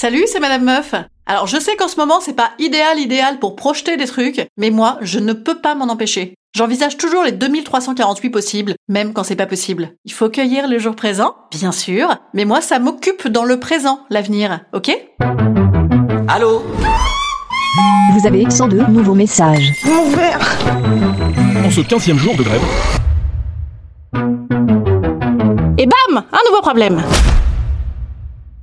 Salut, c'est Madame Meuf. Alors je sais qu'en ce moment c'est pas idéal idéal pour projeter des trucs, mais moi je ne peux pas m'en empêcher. J'envisage toujours les 2348 possibles, même quand c'est pas possible. Il faut cueillir le jour présent, bien sûr, mais moi ça m'occupe dans le présent, l'avenir, ok? Allô? Vous avez 102 nouveaux messages. En ce 15e jour de grève, Et bam Un nouveau problème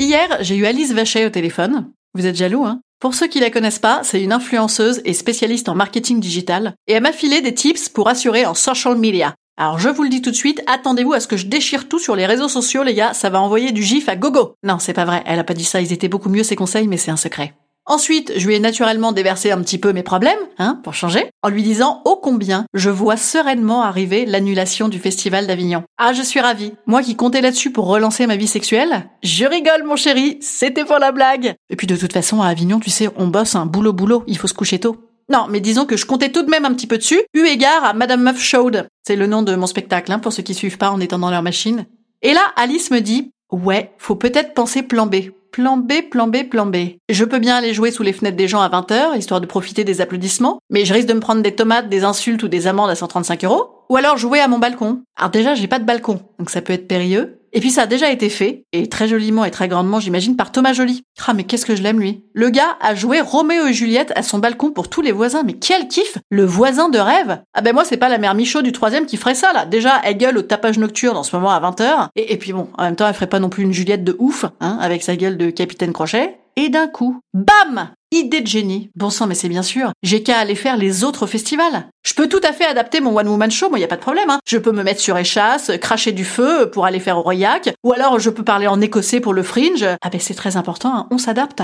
Hier, j'ai eu Alice Vachet au téléphone. Vous êtes jaloux, hein? Pour ceux qui la connaissent pas, c'est une influenceuse et spécialiste en marketing digital, et elle m'a filé des tips pour assurer en social media. Alors je vous le dis tout de suite, attendez-vous à ce que je déchire tout sur les réseaux sociaux, les gars, ça va envoyer du gif à gogo. Non, c'est pas vrai, elle a pas dit ça, ils étaient beaucoup mieux ses conseils, mais c'est un secret. Ensuite, je lui ai naturellement déversé un petit peu mes problèmes, hein, pour changer, en lui disant ô combien je vois sereinement arriver l'annulation du festival d'Avignon. Ah, je suis ravie. Moi qui comptais là-dessus pour relancer ma vie sexuelle, je rigole mon chéri, c'était pour la blague. Et puis de toute façon, à Avignon, tu sais, on bosse un boulot boulot, il faut se coucher tôt. Non, mais disons que je comptais tout de même un petit peu dessus, eu égard à Madame Meuf Showed. C'est le nom de mon spectacle, hein, pour ceux qui suivent pas en étant dans leur machine. Et là, Alice me dit, ouais, faut peut-être penser plan B. Plan B, plan B, plan B. Je peux bien aller jouer sous les fenêtres des gens à 20h, histoire de profiter des applaudissements, mais je risque de me prendre des tomates, des insultes ou des amendes à 135 euros. Ou alors jouer à mon balcon. Alors déjà, j'ai pas de balcon, donc ça peut être périlleux. Et puis ça a déjà été fait, et très joliment et très grandement, j'imagine, par Thomas Joly. Ah mais qu'est-ce que je l'aime lui. Le gars a joué Roméo et Juliette à son balcon pour tous les voisins, mais quel kiff Le voisin de rêve Ah ben moi c'est pas la mère Michaud du troisième qui ferait ça là. Déjà, elle gueule au tapage nocturne en ce moment à 20h, et, et puis bon, en même temps elle ferait pas non plus une Juliette de ouf, hein, avec sa gueule de capitaine Crochet. Et d'un coup, bam Idée de génie. Bon sang, mais c'est bien sûr. J'ai qu'à aller faire les autres festivals. Je peux tout à fait adapter mon one woman show, moi y a pas de problème. Hein. Je peux me mettre sur échasse, cracher du feu pour aller faire Aurillac, ou alors je peux parler en écossais pour le fringe. Ah ben c'est très important, hein. on s'adapte.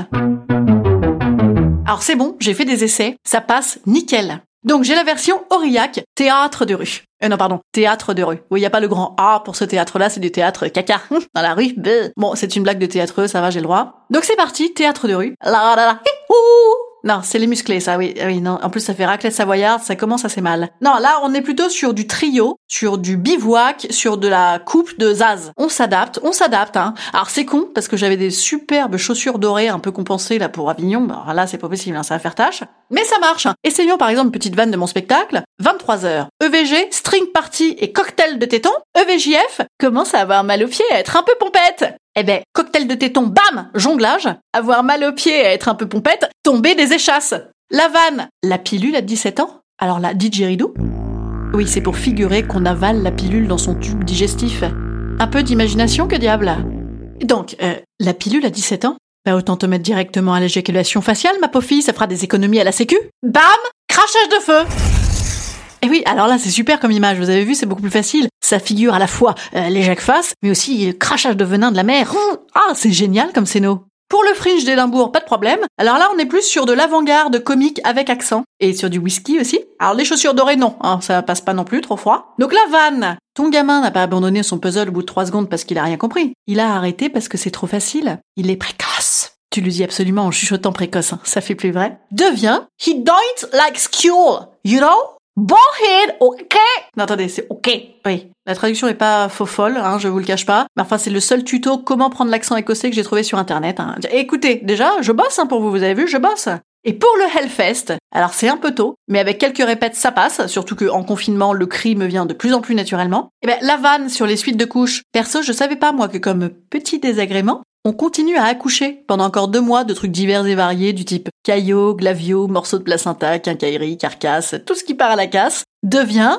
Alors c'est bon, j'ai fait des essais, ça passe nickel. Donc j'ai la version Aurillac, théâtre de rue. Euh, non, pardon, théâtre de rue. Oui, il a pas le grand A pour ce théâtre-là, c'est du théâtre caca. Dans la rue, bleh. Bon, c'est une blague de théâtreux, ça va, j'ai le droit. Donc c'est parti, théâtre de rue. La, la. Non, c'est les musclés, ça, oui. Oui, non. En plus, ça fait raclette savoyarde, ça commence assez mal. Non, là, on est plutôt sur du trio, sur du bivouac, sur de la coupe de Zaz. On s'adapte, on s'adapte, hein. Alors, c'est con, parce que j'avais des superbes chaussures dorées un peu compensées, là, pour Avignon. Là, c'est pas possible, hein, ça va faire tâche. Mais ça marche. hein. Essayons, par exemple, petite vanne de mon spectacle. 23h. EVG, string party et cocktail de téton. EVJF commence à avoir mal aux pieds, à être un peu pompette. Eh ben, cocktail de téton, bam, jonglage, avoir mal aux pieds et être un peu pompette, tomber des échasses. La vanne, la pilule à 17 ans. Alors la didgeridoo Oui, c'est pour figurer qu'on avale la pilule dans son tube digestif. Un peu d'imagination, que diable. Donc, euh, la pilule à 17 ans? Bah autant te mettre directement à l'éjaculation faciale, ma pauvre ça fera des économies à la sécu. Bam! Crachage de feu et oui, alors là, c'est super comme image. Vous avez vu, c'est beaucoup plus facile. Ça figure à la fois euh, l'éjac face, mais aussi le crachage de venin de la mer. Hum, Ah, c'est génial comme scéno. Pour le fringe d'Édimbourg, pas de problème. Alors là, on est plus sur de l'avant-garde comique avec accent. Et sur du whisky aussi. Alors les chaussures dorées, non. hein, ça passe pas non plus, trop froid. Donc la vanne. Ton gamin n'a pas abandonné son puzzle au bout de trois secondes parce qu'il a rien compris. Il a arrêté parce que c'est trop facile. Il est précoce. Tu lui dis absolument en chuchotant précoce, hein. ça fait plus vrai. Devient, he don't like school, you know? Bullhead, ok? Non, attendez, c'est ok. Oui. La traduction est pas faux folle, hein, je vous le cache pas. Mais enfin, c'est le seul tuto comment prendre l'accent écossais que j'ai trouvé sur internet. Hein. Écoutez, déjà, je bosse hein, pour vous, vous avez vu, je bosse. Et pour le Hellfest, alors c'est un peu tôt, mais avec quelques répètes ça passe, surtout que en confinement le cri me vient de plus en plus naturellement. Et ben la vanne sur les suites de couches, perso je savais pas moi que comme petit désagrément, on continue à accoucher pendant encore deux mois de trucs divers et variés du type caillot, glavio, morceaux de placenta, quincaillerie, carcasse, tout ce qui part à la casse, devient...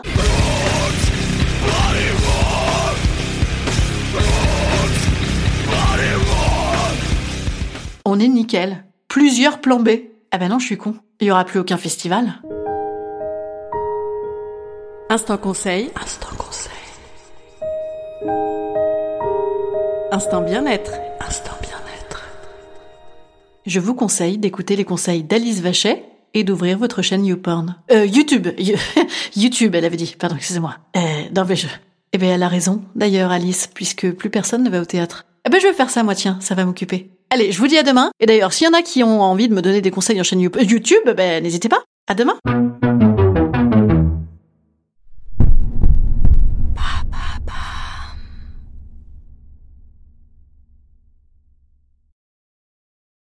On est nickel. Plusieurs plans B. Ah ben non, je suis con. Il y aura plus aucun festival. Instant conseil. Instant conseil. Instant bien-être. Instant bien-être. Je vous conseille d'écouter les conseils d'Alice Vachet et d'ouvrir votre chaîne YouPorn. Euh, YouTube. YouTube, elle avait dit. Pardon, excusez-moi. Euh, non, mais je... Eh ben, elle a raison, d'ailleurs, Alice, puisque plus personne ne va au théâtre. Eh ben, je vais faire ça, moi, tiens, ça va m'occuper. Allez, je vous dis à demain. Et d'ailleurs, s'il y en a qui ont envie de me donner des conseils en chaîne YouTube, ben, n'hésitez pas. À demain.